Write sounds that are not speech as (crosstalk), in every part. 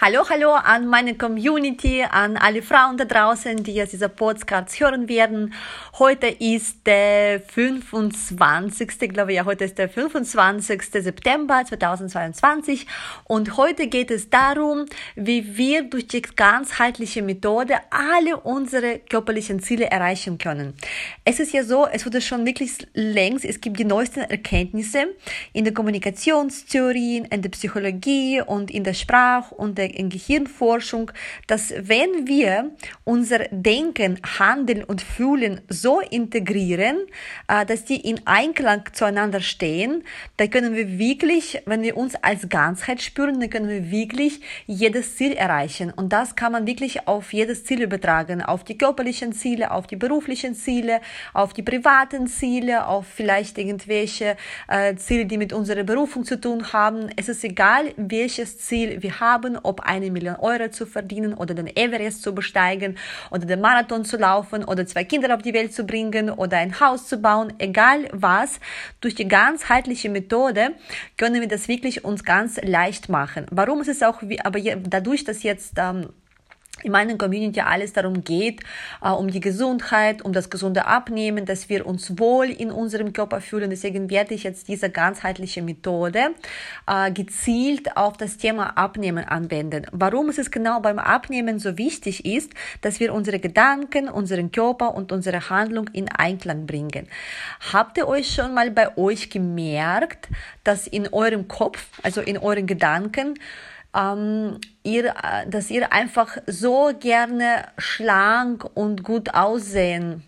Hallo, hallo an meine Community, an alle Frauen da draußen, die jetzt dieser Podcast hören werden. Heute ist der 25. glaube ich, ja, heute ist der 25. September 2022 und heute geht es darum, wie wir durch die ganzheitliche Methode alle unsere körperlichen Ziele erreichen können. Es ist ja so, es wurde schon wirklich längst, es gibt die neuesten Erkenntnisse in der Kommunikationstheorie, in der Psychologie und in der Sprach- und der in Gehirnforschung, dass wenn wir unser Denken, Handeln und Fühlen so integrieren, äh, dass die in Einklang zueinander stehen, dann können wir wirklich, wenn wir uns als Ganzheit spüren, dann können wir wirklich jedes Ziel erreichen. Und das kann man wirklich auf jedes Ziel übertragen, auf die körperlichen Ziele, auf die beruflichen Ziele, auf die privaten Ziele, auf vielleicht irgendwelche äh, Ziele, die mit unserer Berufung zu tun haben. Es ist egal, welches Ziel wir haben, ob ob eine Million Euro zu verdienen oder den Everest zu besteigen oder den Marathon zu laufen oder zwei Kinder auf die Welt zu bringen oder ein Haus zu bauen, egal was, durch die ganzheitliche Methode können wir das wirklich uns ganz leicht machen. Warum ist es auch, aber dadurch, dass jetzt ähm, in meiner Community alles darum geht, äh, um die Gesundheit, um das gesunde Abnehmen, dass wir uns wohl in unserem Körper fühlen. Deswegen werde ich jetzt diese ganzheitliche Methode äh, gezielt auf das Thema Abnehmen anwenden. Warum ist es genau beim Abnehmen so wichtig ist, dass wir unsere Gedanken, unseren Körper und unsere Handlung in Einklang bringen. Habt ihr euch schon mal bei euch gemerkt, dass in eurem Kopf, also in euren Gedanken, ähm, ihr, äh, dass ihr einfach so gerne schlank und gut aussehen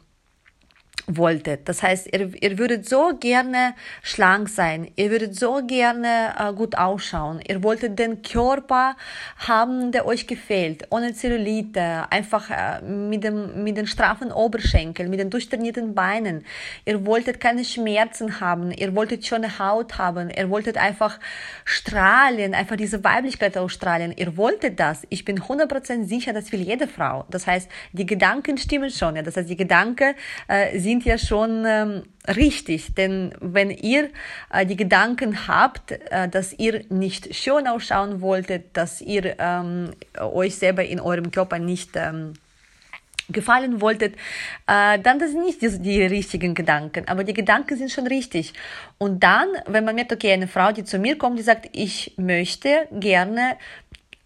wolltet. Das heißt, ihr, ihr würdet so gerne schlank sein, ihr würdet so gerne äh, gut ausschauen, ihr wolltet den Körper haben, der euch gefällt, ohne Zellulite, einfach äh, mit, dem, mit den straffen Oberschenkeln, mit den durchtrainierten Beinen. Ihr wolltet keine Schmerzen haben, ihr wolltet schöne Haut haben, ihr wolltet einfach strahlen, einfach diese Weiblichkeit ausstrahlen. Ihr wolltet das. Ich bin 100% sicher, das will jede Frau. Das heißt, die Gedanken stimmen schon. Ja? Das heißt, die Gedanken äh, sind sind ja schon ähm, richtig, denn wenn ihr äh, die Gedanken habt, äh, dass ihr nicht schön ausschauen wolltet, dass ihr ähm, euch selber in eurem Körper nicht ähm, gefallen wolltet, äh, dann das sind nicht die, die, richtigen Gedanken, aber die Gedanken sind schon richtig. Und dann, wenn man merkt, okay, eine Frau, die zu mir kommt, die sagt, ich möchte gerne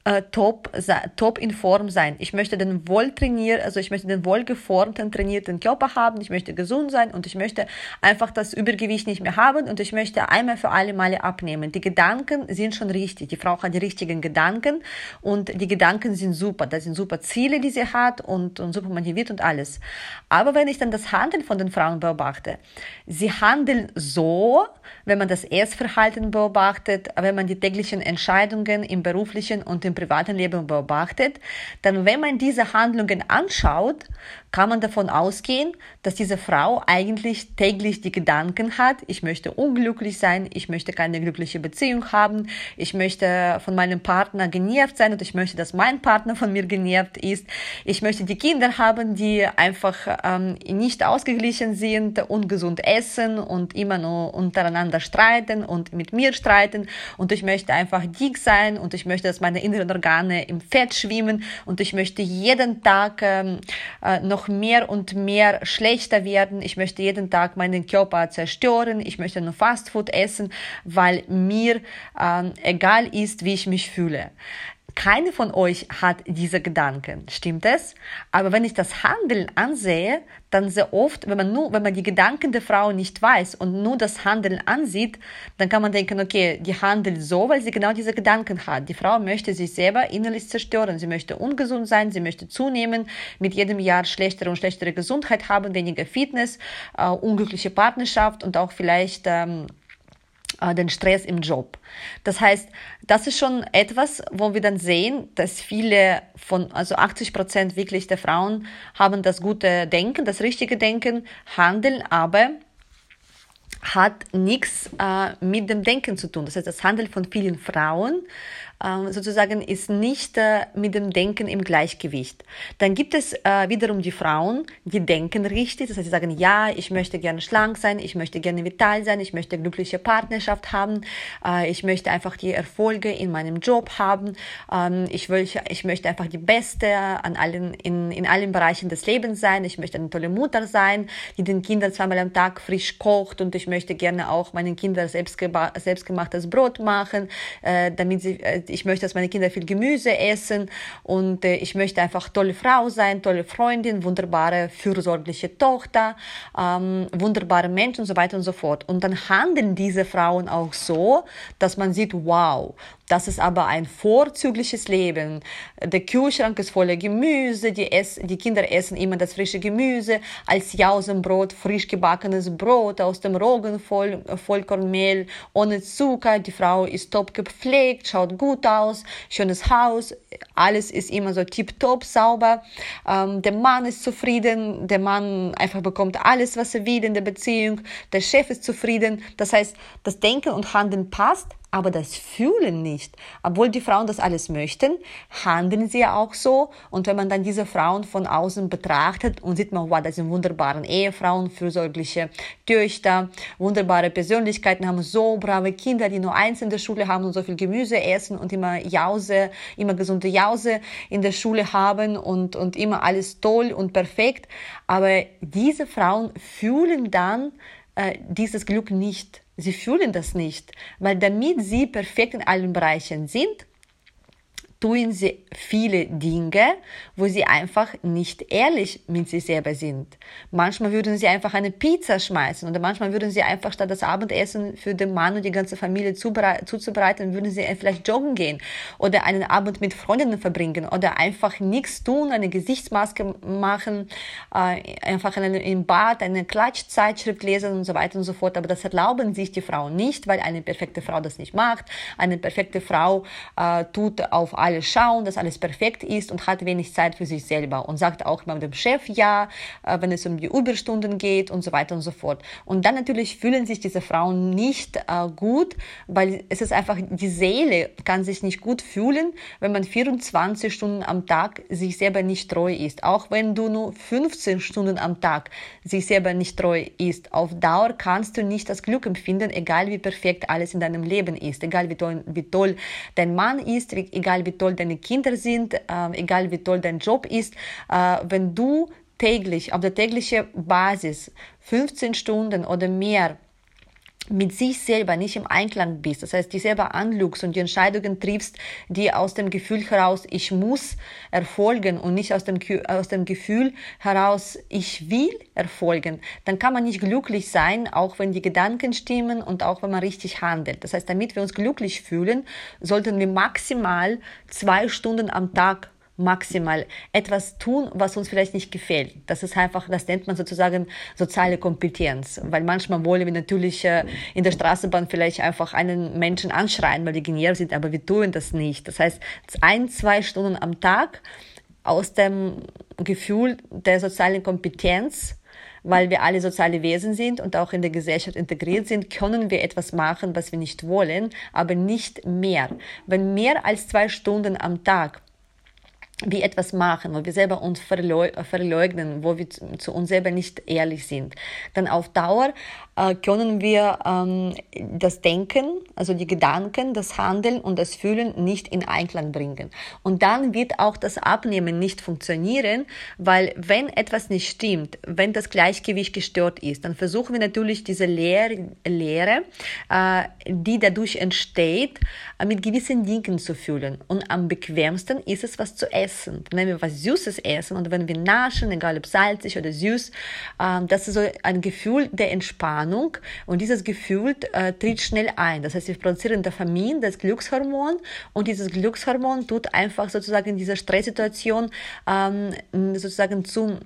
äh, top, top in Form sein. Ich möchte den wohltrainier, also ich möchte den wohlgeformten, trainierten Körper haben. Ich möchte gesund sein und ich möchte einfach das Übergewicht nicht mehr haben und ich möchte einmal für alle Male abnehmen. Die Gedanken sind schon richtig. Die Frau hat die richtigen Gedanken und die Gedanken sind super. Das sind super Ziele, die sie hat und, und super motiviert und alles. Aber wenn ich dann das Handeln von den Frauen beobachte, sie handeln so, wenn man das Essverhalten beobachtet, wenn man die täglichen Entscheidungen im beruflichen und im im privaten Leben beobachtet, dann wenn man diese Handlungen anschaut, kann man davon ausgehen, dass diese Frau eigentlich täglich die Gedanken hat, ich möchte unglücklich sein, ich möchte keine glückliche Beziehung haben, ich möchte von meinem Partner genervt sein und ich möchte, dass mein Partner von mir genervt ist, ich möchte die Kinder haben, die einfach ähm, nicht ausgeglichen sind, ungesund essen und immer nur untereinander streiten und mit mir streiten. Und ich möchte einfach dick sein und ich möchte, dass meine innere inneren Organe im Fett schwimmen. Und ich möchte jeden Tag ähm, äh, noch mehr und mehr schlechter werden. Ich möchte jeden Tag meinen Körper zerstören. Ich möchte nur Fastfood essen, weil mir ähm, egal ist, wie ich mich fühle. Keine von euch hat diese Gedanken, stimmt es? Aber wenn ich das Handeln ansehe, dann sehr oft, wenn man nur, wenn man die Gedanken der Frau nicht weiß und nur das Handeln ansieht, dann kann man denken, okay, die handelt so, weil sie genau diese Gedanken hat. Die Frau möchte sich selber innerlich zerstören. Sie möchte ungesund sein, sie möchte zunehmen, mit jedem Jahr schlechtere und schlechtere Gesundheit haben, weniger Fitness, äh, unglückliche Partnerschaft und auch vielleicht ähm, äh, den Stress im Job. Das heißt, das ist schon etwas, wo wir dann sehen, dass viele von, also 80 Prozent wirklich der Frauen haben das gute Denken, das richtige Denken, handeln, aber hat nichts äh, mit dem Denken zu tun. Das heißt, das Handeln von vielen Frauen äh, sozusagen ist nicht äh, mit dem Denken im Gleichgewicht. Dann gibt es äh, wiederum die Frauen, die denken richtig, das heißt, sie sagen, ja, ich möchte gerne schlank sein, ich möchte gerne vital sein, ich möchte glückliche Partnerschaft haben, äh, ich möchte einfach die Erfolge in meinem Job haben, ähm, ich, möchte einfach die Beste an allen, in, in allen Bereichen des Lebens sein, ich möchte eine tolle Mutter sein, die den Kindern zweimal am Tag frisch kocht und ich möchte gerne auch meinen Kindern selbstgemachtes Brot machen, damit sie, ich möchte, dass meine Kinder viel Gemüse essen und äh, ich möchte einfach tolle Frau sein, tolle Freundin, wunderbare, fürsorgliche Tochter, ähm, wunderbare Menschen und so weiter und so fort. Und dann handeln diese Frauen auch so, dass man sieht, wow, das ist aber ein vorzügliches Leben. Der Kühlschrank ist voller Gemüse, die, ess, die Kinder essen immer das frische Gemüse, als Jausenbrot, frisch gebackenes Brot aus dem Roggenvollkornmehl, ohne Zucker. Die Frau ist top gepflegt, schaut gut aus, schönes Haus, alles ist immer so tiptop sauber. Ähm, der Mann ist zufrieden, der Mann einfach bekommt alles, was er will in der Beziehung, der Chef ist zufrieden. Das heißt, das Denken und Handeln passt, aber das Fühlen nicht. Obwohl die Frauen das alles möchten, handeln sie ja auch so. Und wenn man dann diese Frauen von außen betrachtet und sieht man, wow, das sind wunderbare Ehefrauen, fürsorgliche Töchter, wunderbare Persönlichkeiten, haben so brave Kinder, die nur eins in der Schule haben und so viel Gemüse essen und immer Jause, immer gesunde Jause in der Schule haben und, und immer alles toll und perfekt. Aber diese Frauen fühlen dann äh, dieses Glück nicht. Sie fühlen das nicht, weil damit sie perfekt in allen Bereichen sind, tun sie viele Dinge, wo sie einfach nicht ehrlich mit sich selber sind. Manchmal würden sie einfach eine Pizza schmeißen oder manchmal würden sie einfach statt das Abendessen für den Mann und die ganze Familie zuzubereiten, würden sie vielleicht joggen gehen oder einen Abend mit Freundinnen verbringen oder einfach nichts tun, eine Gesichtsmaske machen, äh, einfach im Bad eine Klatschzeitschrift lesen und so weiter und so fort. Aber das erlauben sich die Frauen nicht, weil eine perfekte Frau das nicht macht. Eine perfekte Frau äh, tut auf alle alles schauen, dass alles perfekt ist und hat wenig Zeit für sich selber und sagt auch immer dem Chef ja, äh, wenn es um die Überstunden geht und so weiter und so fort. Und dann natürlich fühlen sich diese Frauen nicht äh, gut, weil es ist einfach, die Seele kann sich nicht gut fühlen, wenn man 24 Stunden am Tag sich selber nicht treu ist. Auch wenn du nur 15 Stunden am Tag sich selber nicht treu ist. Auf Dauer kannst du nicht das Glück empfinden, egal wie perfekt alles in deinem Leben ist, egal wie toll, wie toll dein Mann ist, egal wie toll toll deine Kinder sind, äh, egal wie toll dein Job ist, äh, wenn du täglich, auf der täglichen Basis 15 Stunden oder mehr mit sich selber nicht im Einklang bist, das heißt, dich selber anlügst und die Entscheidungen triffst, die aus dem Gefühl heraus, ich muss erfolgen und nicht aus dem, aus dem Gefühl heraus, ich will erfolgen, dann kann man nicht glücklich sein, auch wenn die Gedanken stimmen und auch wenn man richtig handelt. Das heißt, damit wir uns glücklich fühlen, sollten wir maximal zwei Stunden am Tag maximal etwas tun, was uns vielleicht nicht gefällt. Das ist einfach, das nennt man sozusagen soziale Kompetenz, weil manchmal wollen wir natürlich äh, in der Straßenbahn vielleicht einfach einen Menschen anschreien, weil die genial sind, aber wir tun das nicht. Das heißt, ein, zwei Stunden am Tag aus dem Gefühl der sozialen Kompetenz weil wir alle soziale Wesen sind und auch in der Gesellschaft integriert sind, können wir etwas machen, was wir nicht wollen, aber nicht mehr. Wenn mehr als zwei Stunden am Tag wie etwas machen, wo wir selber uns verleugnen, wo wir zu uns selber nicht ehrlich sind, dann auf Dauer äh, können wir ähm, das Denken, also die Gedanken, das Handeln und das Fühlen nicht in Einklang bringen. Und dann wird auch das Abnehmen nicht funktionieren, weil wenn etwas nicht stimmt, wenn das Gleichgewicht gestört ist, dann versuchen wir natürlich diese Leere, Leere äh, die dadurch entsteht, äh, mit gewissen Dingen zu fühlen. Und am bequemsten ist es, was zu essen. Wenn wir was Süßes essen und wenn wir naschen, egal ob salzig oder süß, äh, das ist so ein Gefühl der Entspannung Entspannung und dieses Gefühl äh, tritt schnell ein. Das heißt, wir produzieren Dopamin, das Glückshormon und dieses Glückshormon tut einfach sozusagen in dieser Stresssituation ähm, sozusagen zu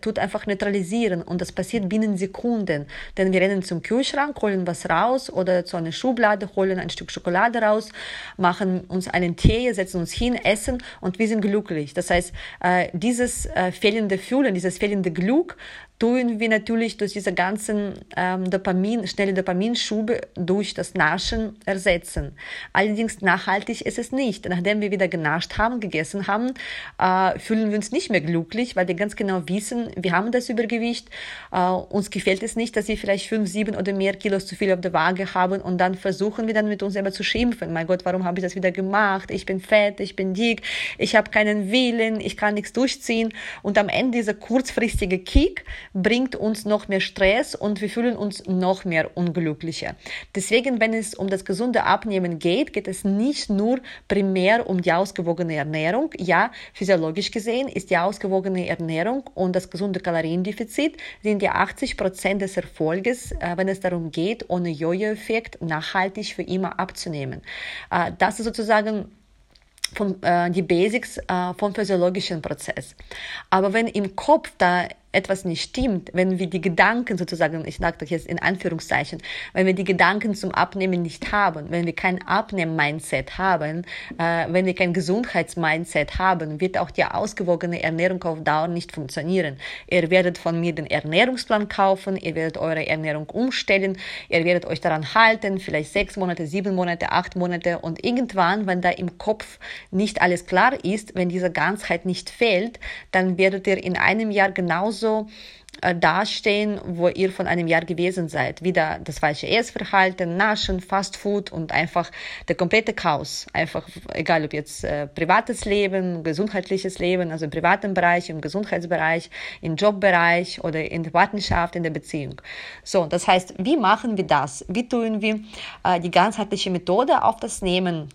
tut einfach neutralisieren und das passiert binnen Sekunden. Denn wir rennen zum Kühlschrank, holen was raus oder zu einer Schublade, holen ein Stück Schokolade raus, machen uns einen Tee, setzen uns hin, essen und wir sind glücklich. Das heißt, äh, dieses äh, fehlende Fühlen, dieses fehlende Glück tun wir natürlich durch diese ganzen ähm, Dopamin, schnelle Dopaminschube durch das Naschen ersetzen. Allerdings nachhaltig ist es nicht. Nachdem wir wieder genascht haben, gegessen haben, äh, fühlen wir uns nicht mehr glücklich, weil wir ganz genau wissen, wir haben das Übergewicht. Äh, uns gefällt es nicht, dass wir vielleicht fünf, sieben oder mehr Kilos zu viel auf der Waage haben und dann versuchen wir dann mit uns selber zu schimpfen. Mein Gott, warum habe ich das wieder gemacht? Ich bin fett, ich bin dick, ich habe keinen Willen, ich kann nichts durchziehen. Und am Ende dieser kurzfristige Kick bringt uns noch mehr Stress und wir fühlen uns noch mehr unglücklicher. Deswegen, wenn es um das gesunde Abnehmen geht, geht es nicht nur primär um die ausgewogene Ernährung. Ja, physiologisch gesehen ist die ausgewogene Ernährung und das gesunde Kaloriendefizit sind ja 80 Prozent des Erfolges, äh, wenn es darum geht, ohne Jojo-Effekt nachhaltig für immer abzunehmen. Äh, das ist sozusagen von, äh, die Basics äh, vom physiologischen Prozess. Aber wenn im Kopf da etwas nicht stimmt, wenn wir die Gedanken sozusagen, ich sage das jetzt in Anführungszeichen, wenn wir die Gedanken zum Abnehmen nicht haben, wenn wir kein Abnehm-Mindset haben, äh, wenn wir kein Gesundheits-Mindset haben, wird auch die ausgewogene Ernährung auf Dauer nicht funktionieren. Ihr werdet von mir den Ernährungsplan kaufen, ihr werdet eure Ernährung umstellen, ihr werdet euch daran halten, vielleicht sechs Monate, sieben Monate, acht Monate und irgendwann, wenn da im Kopf nicht alles klar ist, wenn diese Ganzheit nicht fehlt, dann werdet ihr in einem Jahr genauso genauso äh, dastehen, wo ihr von einem Jahr gewesen seid. Wieder das falsche Essverhalten, Naschen, Fastfood und einfach der komplette Chaos. Einfach, egal ob jetzt äh, privates Leben, gesundheitliches Leben, also im privaten Bereich, im Gesundheitsbereich, im Jobbereich oder in der Partnerschaft, in der Beziehung. So, das heißt, wie machen wir das? Wie tun wir äh, die ganzheitliche Methode auf das Nehmen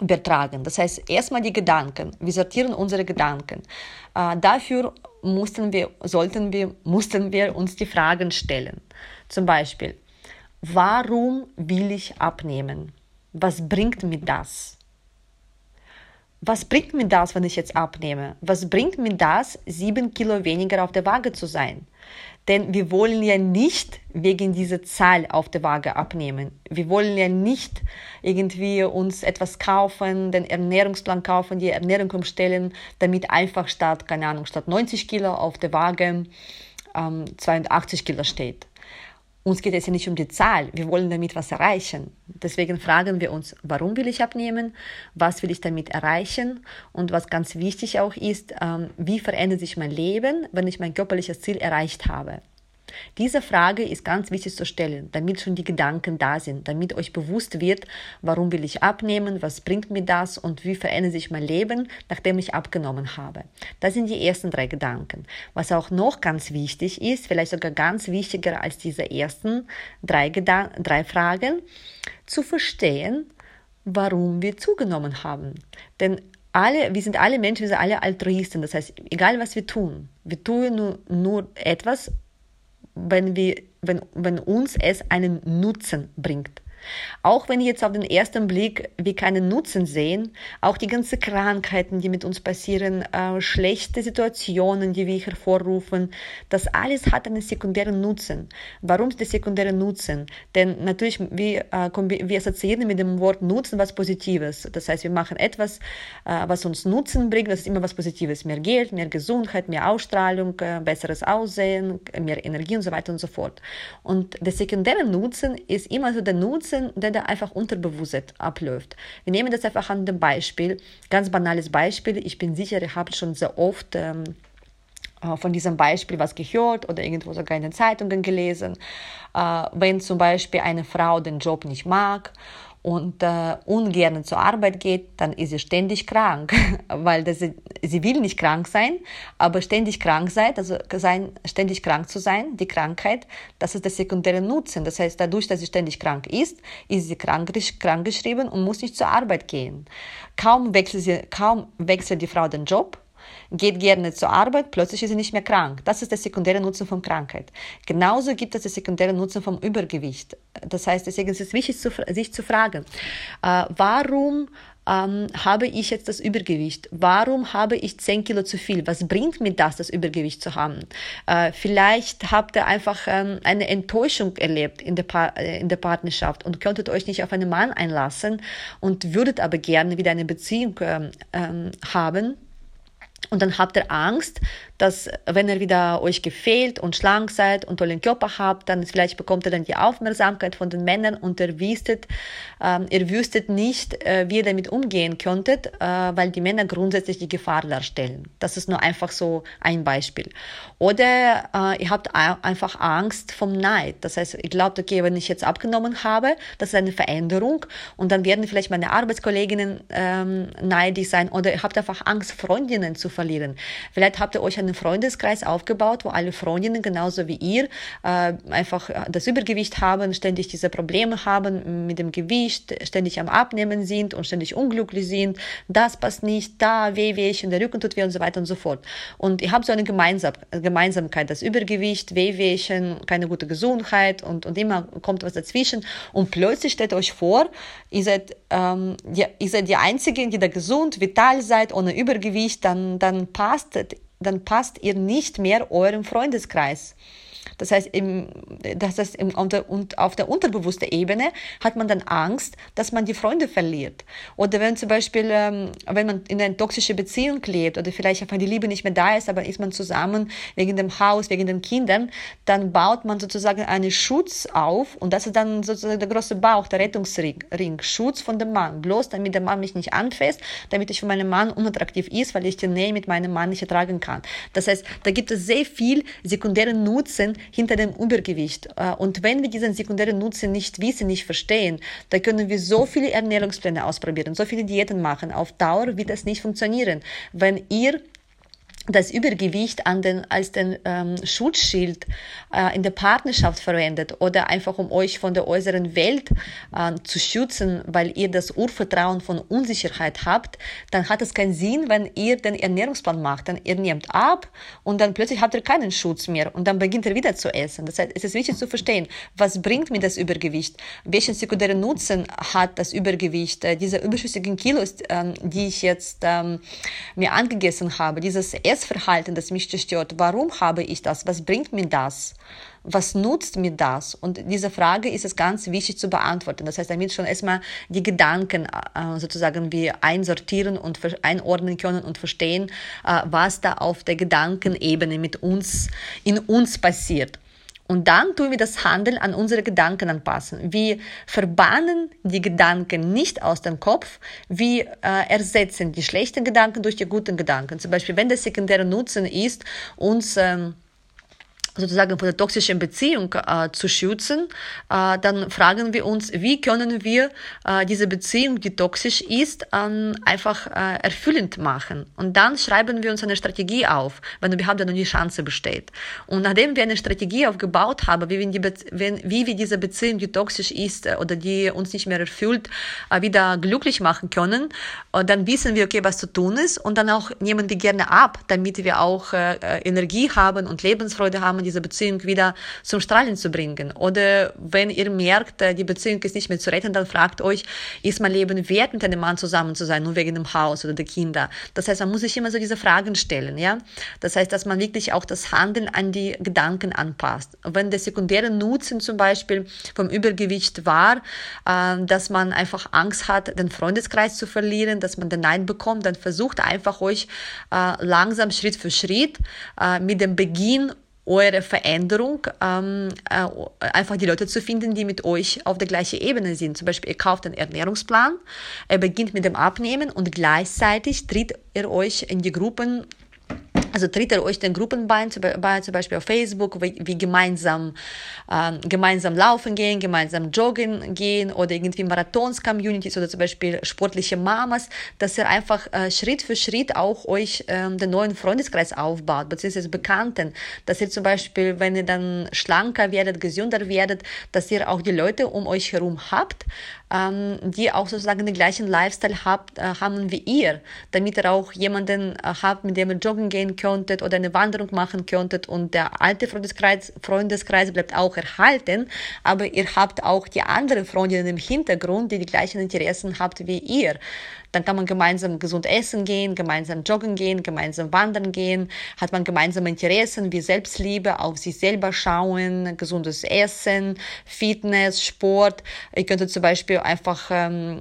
übertragen? Das heißt, erstmal die Gedanken. Wir sortieren unsere Gedanken. Äh, dafür mussten wir, sollten wir, mussten wir uns die Fragen stellen. Zum Beispiel, warum will ich abnehmen? Was bringt mir das? Was bringt mir das, wenn ich jetzt abnehme? Was bringt mir das, sieben Kilo weniger auf der Waage zu sein? Denn wir wollen ja nicht wegen dieser Zahl auf der Waage abnehmen. Wir wollen ja nicht irgendwie uns etwas kaufen, den Ernährungsplan kaufen, die Ernährung umstellen, damit einfach statt, keine Ahnung, statt 90 Kilo auf der Waage ähm, 82 Kilo steht. Uns geht es ja nicht um die Zahl, wir wollen damit was erreichen. Deswegen fragen wir uns, warum will ich abnehmen, was will ich damit erreichen und was ganz wichtig auch ist, ähm, wie verändert sich mein Leben, wenn ich mein körperliches Ziel erreicht habe. Diese Frage ist ganz wichtig zu stellen, damit schon die Gedanken da sind, damit euch bewusst wird, warum will ich abnehmen, was bringt mir das und wie verändert sich mein Leben, nachdem ich abgenommen habe. Das sind die ersten drei Gedanken. Was auch noch ganz wichtig ist, vielleicht sogar ganz wichtiger als diese ersten drei, Gedan drei Fragen, zu verstehen, warum wir zugenommen haben. Denn alle, wir sind alle Menschen, wir sind alle Altruisten. Das heißt, egal was wir tun, wir tun nur, nur etwas, wenn, wir, wenn, wenn uns es einen Nutzen bringt. Auch wenn jetzt auf den ersten Blick wir keinen Nutzen sehen, auch die ganzen Krankheiten, die mit uns passieren, äh, schlechte Situationen, die wir hervorrufen, das alles hat einen sekundären Nutzen. Warum der sekundäre Nutzen? Denn natürlich, wir, äh, wir assoziieren mit dem Wort Nutzen was Positives. Das heißt, wir machen etwas, äh, was uns Nutzen bringt, das ist immer was Positives. Mehr Geld, mehr Gesundheit, mehr Ausstrahlung, äh, besseres Aussehen, mehr Energie und so weiter und so fort. Und der sekundäre Nutzen ist immer so der Nutzen, Nutzen, der da einfach unterbewusst abläuft. Wir nehmen das einfach an dem Beispiel, ganz banales Beispiel. Ich bin sicher, ihr habt schon sehr oft ähm, äh, von diesem Beispiel was gehört oder irgendwo sogar in den Zeitungen gelesen. Äh, wenn zum Beispiel eine Frau den Job nicht mag und äh, ungern zur Arbeit geht, dann ist sie ständig krank, (laughs) weil das, sie will nicht krank sein, aber ständig krank sein, also sein, ständig krank zu sein, die Krankheit, das ist der sekundäre Nutzen. Das heißt, dadurch, dass sie ständig krank ist, ist sie krank, krank geschrieben und muss nicht zur Arbeit gehen. Kaum wechselt, sie, kaum wechselt die Frau den Job, geht gerne zur Arbeit, plötzlich ist sie nicht mehr krank. Das ist der sekundäre Nutzen von Krankheit. Genauso gibt es den sekundären Nutzen vom Übergewicht. Das heißt, deswegen ist es wichtig, sich zu fragen, äh, warum ähm, habe ich jetzt das Übergewicht? Warum habe ich 10 Kilo zu viel? Was bringt mir das, das Übergewicht zu haben? Äh, vielleicht habt ihr einfach ähm, eine Enttäuschung erlebt in der, äh, in der Partnerschaft und könntet euch nicht auf einen Mann einlassen und würdet aber gerne wieder eine Beziehung ähm haben und dann habt ihr Angst, dass wenn ihr wieder euch gefehlt und schlank seid und tollen Körper habt, dann vielleicht bekommt ihr dann die Aufmerksamkeit von den Männern und ihr wüsstet, ähm, ihr wüsstet nicht, äh, wie ihr damit umgehen könntet, äh, weil die Männer grundsätzlich die Gefahr darstellen. Das ist nur einfach so ein Beispiel. Oder äh, ihr habt einfach Angst vom Neid. Das heißt, ihr glaubt, okay, wenn ich jetzt abgenommen habe, das ist eine Veränderung und dann werden vielleicht meine Arbeitskolleginnen ähm, neidisch sein oder ihr habt einfach Angst, Freundinnen zu verlieren. Vielleicht habt ihr euch einen Freundeskreis aufgebaut, wo alle Freundinnen genauso wie ihr äh, einfach das Übergewicht haben, ständig diese Probleme haben mit dem Gewicht, ständig am Abnehmen sind und ständig unglücklich sind. Das passt nicht, da Wehwehchen, der Rücken tut weh und so weiter und so fort. Und ihr habt so eine Gemeinsam Gemeinsamkeit, das Übergewicht, Wehwehchen, keine gute Gesundheit und, und immer kommt was dazwischen. Und plötzlich stellt euch vor, ihr seid, ähm, ja, ihr seid die Einzigen, die da gesund, vital seid, ohne Übergewicht, dann, dann passt, dann passt ihr nicht mehr eurem Freundeskreis. Das heißt, im, das heißt im, und auf der unterbewussten Ebene hat man dann Angst, dass man die Freunde verliert. Oder wenn zum Beispiel, ähm, wenn man in einer toxischen Beziehung lebt oder vielleicht einfach die Liebe nicht mehr da ist, aber ist man zusammen wegen dem Haus, wegen den Kindern, dann baut man sozusagen einen Schutz auf und das ist dann sozusagen der große Bauch, der Rettungsring, Schutz von dem Mann. Bloß damit der Mann mich nicht anfasst, damit ich für meinen Mann unattraktiv ist, weil ich die Nähe mit meinem Mann nicht ertragen kann. Das heißt, da gibt es sehr viel sekundären Nutzen hinter dem Übergewicht. Äh, und wenn wir diesen sekundären Nutzen nicht wissen, nicht verstehen, dann können wir so viele Ernährungspläne ausprobieren, so viele Diäten machen. Auf Dauer wird das nicht funktionieren. Wenn ihr das Übergewicht an den, als den ähm, Schutzschild äh, in der Partnerschaft verwendet oder einfach um euch von der äußeren Welt äh, zu schützen, weil ihr das Urvertrauen von Unsicherheit habt, dann hat es keinen Sinn, wenn ihr den Ernährungsplan macht. Dann ihr nehmt ab und dann plötzlich habt ihr keinen Schutz mehr und dann beginnt ihr wieder zu essen. Das heißt, es ist wichtig zu verstehen, was bringt mir das Übergewicht? Welchen sekundären Nutzen hat das Übergewicht? Äh, diese überschüssigen Kilos, ähm, die ich jetzt ähm, mir angegessen habe, dieses Essverhalten, das mich zerstört. Warum habe ich das? Was bringt mir das? Was nutzt mir das? Und diese Frage ist es ganz wichtig zu beantworten. Das heißt, damit schon erstmal die Gedanken äh, sozusagen wir einsortieren und einordnen können und verstehen, äh, was da auf der Gedankenebene mit uns, in uns passiert. Und dann tun wir das Handeln an unsere Gedanken anpassen. Wir verbannen die Gedanken nicht aus dem Kopf, wir äh, ersetzen die schlechten Gedanken durch die guten Gedanken. Zum Beispiel, wenn der sekundäre Nutzen ist, uns ähm, sozusagen von der toxischen Beziehung äh, zu schützen, äh, dann fragen wir uns, wie können wir äh, diese Beziehung, die toxisch ist, ähm, einfach äh, erfüllend machen. Und dann schreiben wir uns eine Strategie auf, wenn überhaupt noch die Chance besteht. Und nachdem wir eine Strategie aufgebaut haben, wie wir, die wenn, wie wir diese Beziehung, die toxisch ist äh, oder die uns nicht mehr erfüllt, äh, wieder glücklich machen können, dann wissen wir, okay, was zu tun ist und dann auch nehmen wir gerne ab, damit wir auch Energie haben und Lebensfreude haben diese Beziehung wieder zum Strahlen zu bringen. Oder wenn ihr merkt, äh, die Beziehung ist nicht mehr zu retten, dann fragt euch, ist mein Leben wert, mit einem Mann zusammen zu sein, nur wegen dem Haus oder der Kinder? Das heißt, man muss sich immer so diese Fragen stellen, ja? Das heißt, dass man wirklich auch das Handeln an die Gedanken anpasst. Wenn der sekundäre Nutzen zum Beispiel vom Übergewicht war, äh, dass man einfach Angst hat, den Freundeskreis zu verlieren, dass man den Nein bekommt, dann versucht einfach euch äh, langsam Schritt für Schritt mit dem Beginn eure Veränderung, ähm, äh, einfach die Leute zu finden, die mit euch auf der gleichen Ebene sind. Zum Beispiel, ihr kauft einen Ernährungsplan, er beginnt mit dem Abnehmen und gleichzeitig tritt ihr euch in die Gruppen also tritt er euch den Gruppen bei, zum Beispiel auf Facebook, wie, wie gemeinsam, äh, gemeinsam laufen gehen, gemeinsam joggen gehen oder irgendwie Marathons-Communities oder zum Beispiel sportliche Mamas, dass ihr einfach äh, Schritt für Schritt auch euch äh, den neuen Freundeskreis aufbaut, beziehungsweise Bekannten, dass ihr zum Beispiel, wenn ihr dann schlanker werdet, gesünder werdet, dass ihr auch die Leute um euch herum habt, ähm, die auch sozusagen den gleichen Lifestyle habt, äh, haben wie ihr, damit ihr auch jemanden äh, habt, mit dem ihr joggen gehen könntet oder eine Wanderung machen könntet und der alte Freundeskreis, Freundeskreis bleibt auch erhalten, aber ihr habt auch die anderen Freundinnen im Hintergrund, die die gleichen Interessen habt wie ihr. Dann kann man gemeinsam gesund essen gehen, gemeinsam joggen gehen, gemeinsam wandern gehen, hat man gemeinsame Interessen wie Selbstliebe, auf sich selber schauen, gesundes Essen, Fitness, Sport. Ihr könntet zum Beispiel einfach, ähm,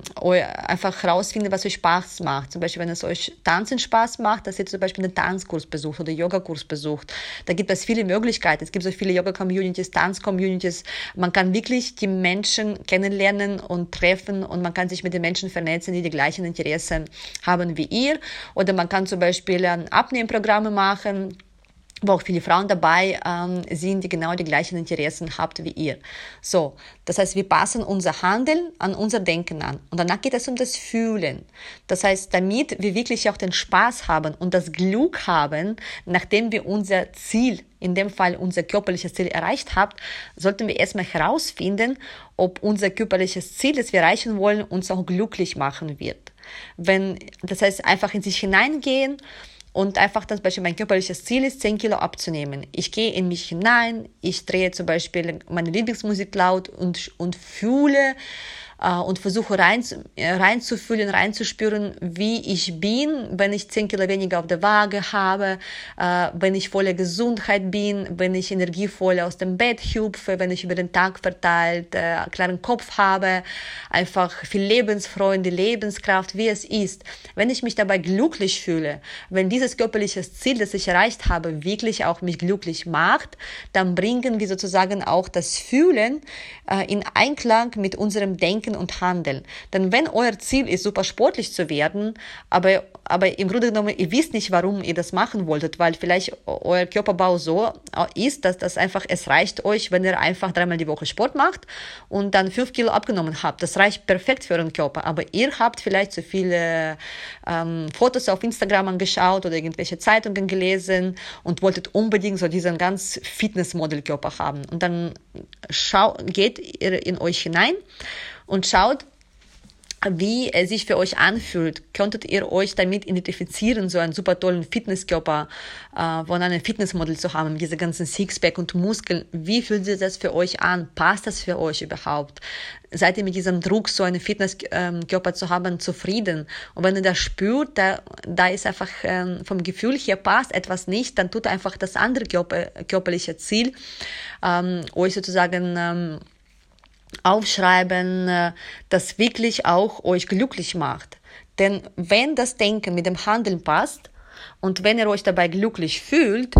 einfach herausfinden, was euch Spaß macht. Zum Beispiel, wenn es euch Tanzen Spaß macht, dass ihr zum Beispiel einen Tanzkurs besucht oder Yogakurs besucht. Da gibt es viele Möglichkeiten. Es gibt so viele Yoga-Communities, Tanz-Communities. Man kann wirklich die Menschen kennenlernen und treffen und man kann sich mit den Menschen vernetzen, die die gleichen Interessen haben wie ihr. Oder man kann zum Beispiel Abnehmprogramme machen wo auch viele Frauen dabei ähm, sind, die genau die gleichen Interessen habt wie ihr. So, das heißt, wir passen unser Handeln an unser Denken an. Und danach geht es um das Fühlen. Das heißt, damit wir wirklich auch den Spaß haben und das Glück haben, nachdem wir unser Ziel, in dem Fall unser körperliches Ziel erreicht haben, sollten wir erstmal herausfinden, ob unser körperliches Ziel, das wir erreichen wollen, uns auch glücklich machen wird. Wenn, das heißt, einfach in sich hineingehen und einfach zum Beispiel mein körperliches Ziel ist, 10 Kilo abzunehmen. Ich gehe in mich hinein, ich drehe zum Beispiel meine Lieblingsmusik laut und, und fühle, äh, und versuche rein, äh, reinzufühlen, reinzuspüren, wie ich bin, wenn ich 10 Kilo weniger auf der Waage habe, äh, wenn ich voller Gesundheit bin, wenn ich energievoll aus dem Bett hüpfe, wenn ich über den Tag verteilt äh, klaren Kopf habe, einfach viel Lebensfreude, Lebenskraft, wie es ist. Wenn ich mich dabei glücklich fühle, wenn dieses körperliche Ziel, das ich erreicht habe, wirklich auch mich glücklich macht, dann bringen wir sozusagen auch das Fühlen äh, in Einklang mit unserem Denken Denken und Handeln. Denn wenn euer Ziel ist, super sportlich zu werden, aber, aber im Grunde genommen, ihr wisst nicht, warum ihr das machen wolltet, weil vielleicht euer Körperbau so ist, dass das einfach, es reicht euch, wenn ihr einfach dreimal die Woche Sport macht und dann fünf Kilo abgenommen habt. Das reicht perfekt für euren Körper. Aber ihr habt vielleicht zu viele ähm, Fotos auf Instagram angeschaut oder irgendwelche Zeitungen gelesen und wolltet unbedingt so diesen ganz Fitnessmodel-Körper haben. Und dann schau, geht ihr in euch hinein und schaut, wie es sich für euch anfühlt. Könntet ihr euch damit identifizieren, so einen super tollen Fitnesskörper äh, von einem Fitnessmodel zu haben, diese ganzen Sixpack und Muskeln? Wie fühlt sich das für euch an? Passt das für euch überhaupt? Seid ihr mit diesem Druck, so einen Fitnesskörper zu haben, zufrieden? Und wenn ihr das spürt, da, da ist einfach ähm, vom Gefühl her passt etwas nicht, dann tut einfach das andere Körper, körperliche Ziel ähm, euch sozusagen ähm, aufschreiben, äh, das wirklich auch euch glücklich macht. Denn wenn das Denken mit dem Handeln passt und wenn ihr euch dabei glücklich fühlt,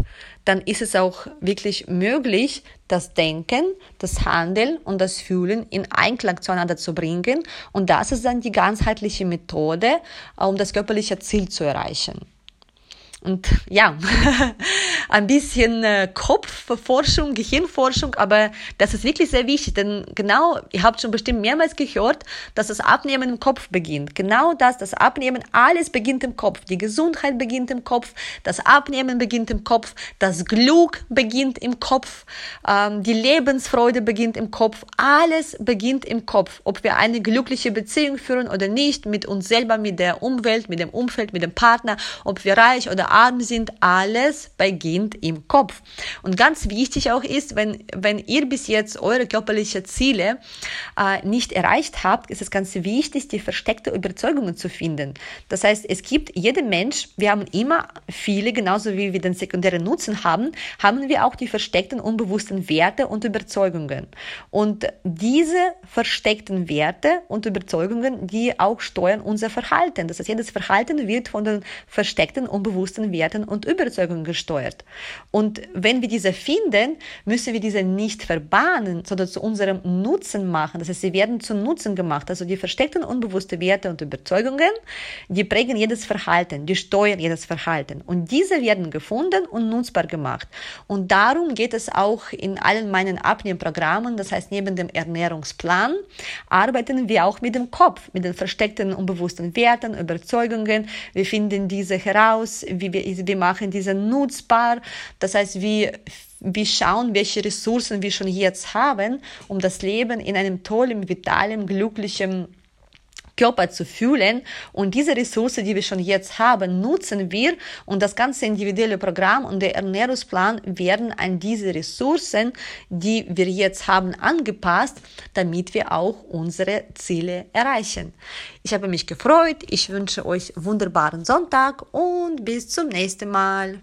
dann ist es auch wirklich möglich, das Denken, das Handeln und das Fühlen in Einklang zueinander zu bringen. Und das ist dann die ganzheitliche Methode, um das körperliche Ziel zu erreichen. Und ja, (laughs) ein bisschen äh, Kopfforschung, Gehirnforschung, aber das ist wirklich sehr wichtig, denn genau, ihr habt schon bestimmt mehrmals gehört, dass das Abnehmen im Kopf beginnt. Genau das, das Abnehmen, alles beginnt im Kopf. Die Gesundheit beginnt im Kopf, das Abnehmen beginnt im Kopf, das Glück beginnt im Kopf, ähm, die Lebensfreude beginnt im Kopf, alles beginnt im Kopf. Ob wir eine glückliche Beziehung führen oder nicht, mit uns selber, mit der Umwelt, mit dem Umfeld, mit dem Partner, ob wir reich oder arm sind, alles beginnt im Kopf. Und ganz wichtig auch ist, wenn, wenn ihr bis jetzt eure körperlichen Ziele äh, nicht erreicht habt, ist es ganz wichtig, die versteckte Überzeugungen zu finden. Das heißt, es gibt jeder Mensch, wir haben immer viele, genauso wie wir den sekundären Nutzen haben, haben wir auch die versteckten unbewussten Werte und Überzeugungen. Und diese versteckten Werte und Überzeugungen, die auch steuern unser Verhalten. Das heißt, jedes Verhalten wird von den versteckten unbewussten unseren Werten und Überzeugungen gesteuert. Und wenn wir diese finden, müssen wir diese nicht verbannen, sondern zu unserem Nutzen machen. Das heißt, sie werden zu Nutzen gemacht. Also die versteckten unbewussten Werte und Überzeugungen, die prägen jedes Verhalten, die steuern jedes Verhalten. Und diese werden gefunden und nutzbar gemacht. Und darum geht es auch in allen meinen Abnehmprogrammen. Das heißt, neben dem Ernährungsplan arbeiten wir auch mit dem Kopf, mit den versteckten unbewussten Werten, Überzeugungen. Wir finden diese heraus, wie wir, wir machen diese nutzbar. Das heißt, wir, wir schauen, welche Ressourcen wir schon jetzt haben, um das Leben in einem tollen, vitalen, glücklichen Körper zu fühlen. Und diese Ressource, die wir schon jetzt haben, nutzen wir. Und das ganze individuelle Programm und der Ernährungsplan werden an diese Ressourcen, die wir jetzt haben, angepasst, damit wir auch unsere Ziele erreichen. Ich habe mich gefreut. Ich wünsche euch wunderbaren Sonntag und bis zum nächsten Mal.